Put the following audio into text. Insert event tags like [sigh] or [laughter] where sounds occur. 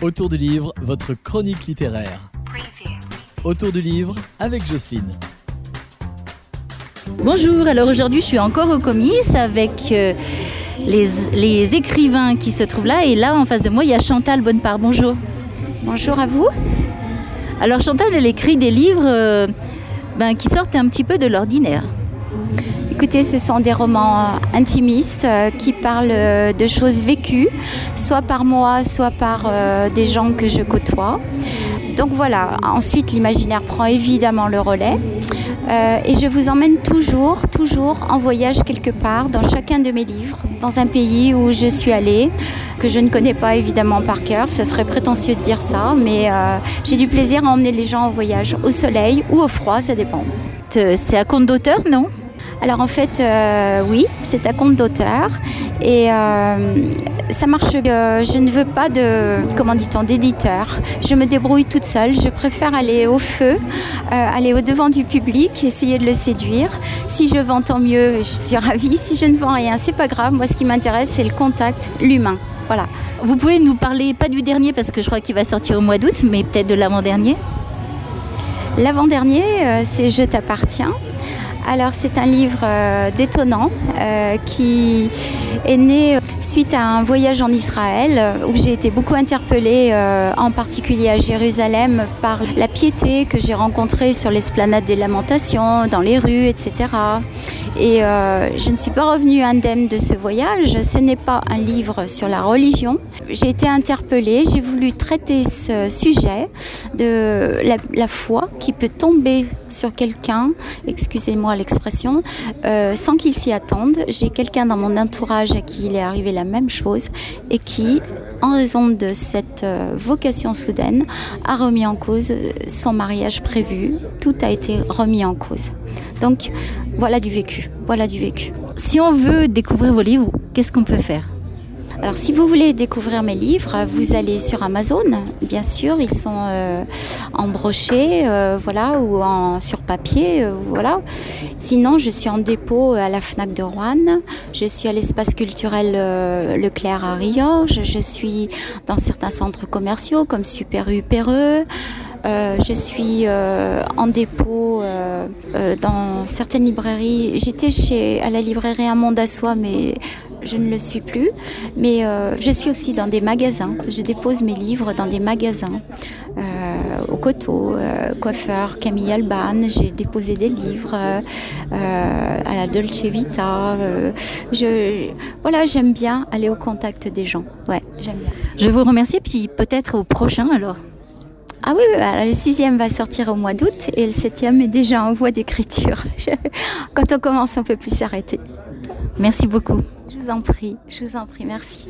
Autour du livre, votre chronique littéraire. Autour du livre avec Jocelyne. Bonjour, alors aujourd'hui je suis encore au comice avec euh, les, les écrivains qui se trouvent là et là en face de moi il y a Chantal Bonnepart. Bonjour. Bonjour à vous. Alors Chantal elle écrit des livres euh, ben, qui sortent un petit peu de l'ordinaire. Écoutez, ce sont des romans intimistes euh, qui parlent euh, de choses vécues, soit par moi, soit par euh, des gens que je côtoie. Donc voilà, ensuite l'imaginaire prend évidemment le relais. Euh, et je vous emmène toujours, toujours en voyage quelque part dans chacun de mes livres, dans un pays où je suis allée, que je ne connais pas évidemment par cœur. Ça serait prétentieux de dire ça, mais euh, j'ai du plaisir à emmener les gens en voyage au soleil ou au froid, ça dépend. Euh, C'est à compte d'auteur, non? Alors en fait, euh, oui, c'est à compte d'auteur. Et euh, ça marche. euh, je ne veux pas de, comment dit-on, d'éditeur. Je me débrouille toute seule. Je préfère aller au feu, aller au devant du public, essayer de le séduire. Si je vends, tant mieux. Je suis ravie. Si je ne vends rien, c'est pas grave. Moi, ce qui m'intéresse, c'est le contact, l'humain. Voilà. Vous pouvez nous parler, pas du dernier parce que je crois qu'il va sortir au mois d'août, mais peut-être de l'avant-dernier? L'avant-dernier, c'est Je t'appartiens. Alors c'est un livre euh, détonnant euh, qui est né euh, suite à un voyage en Israël où j'ai été beaucoup interpellée, en particulier à Jérusalem, par la piété que j'ai rencontrée sur l'esplanade des lamentations, dans les rues, etc. Et euh, je ne suis pas revenue indemne de ce voyage. Ce n'est pas un livre sur la religion. J'ai été interpellée, j'ai voulu traiter ce sujet de la, foi qui peut tomber sur quelqu'un, excusez-moi l'expression, euh, sans qu'il s'y attende. J'ai quelqu'un dans mon entourage à qui il est arrivé la même chose et qui, en raison de cette euh, vocation soudaine, a remis en cause son mariage prévu. Tout a été remis en cause. Donc voilà du vécu, voilà du vécu. Si on veut découvrir vos livres, qu'est-ce qu'on peut faire? Alors si vous voulez découvrir mes livres, vous allez sur Amazon, bien sûr, ils sont euh, en brochet, euh, voilà, ou en sur papier, euh, voilà. Sinon, je suis en dépôt à la Fnac de Rouen, je suis à l'espace culturel euh, Leclerc à Riorges, je suis dans certains centres commerciaux comme Super U Perreux. Euh, je suis euh, en dépôt euh, euh, dans certaines librairies. J'étais chez à la librairie Un Monde à Soi, mais je ne le suis plus. Mais euh, je suis aussi dans des magasins. Je dépose mes livres dans des magasins. Euh, au Coteau, euh, coiffeur Camille Alban, j'ai déposé des livres euh, à la Dolce Vita. je, voilà, j'aime bien aller au contact des gens. Ouais, j'aime bien. Je vous remercie, puis peut-être au prochain alors. Ah oui, alors le sixième va sortir au mois d'août et le septième est déjà en voie d'écriture. [laughs] Quand on commence, on peut plus s'arrêter. Merci beaucoup. Je vous en prie, je vous en prie, merci.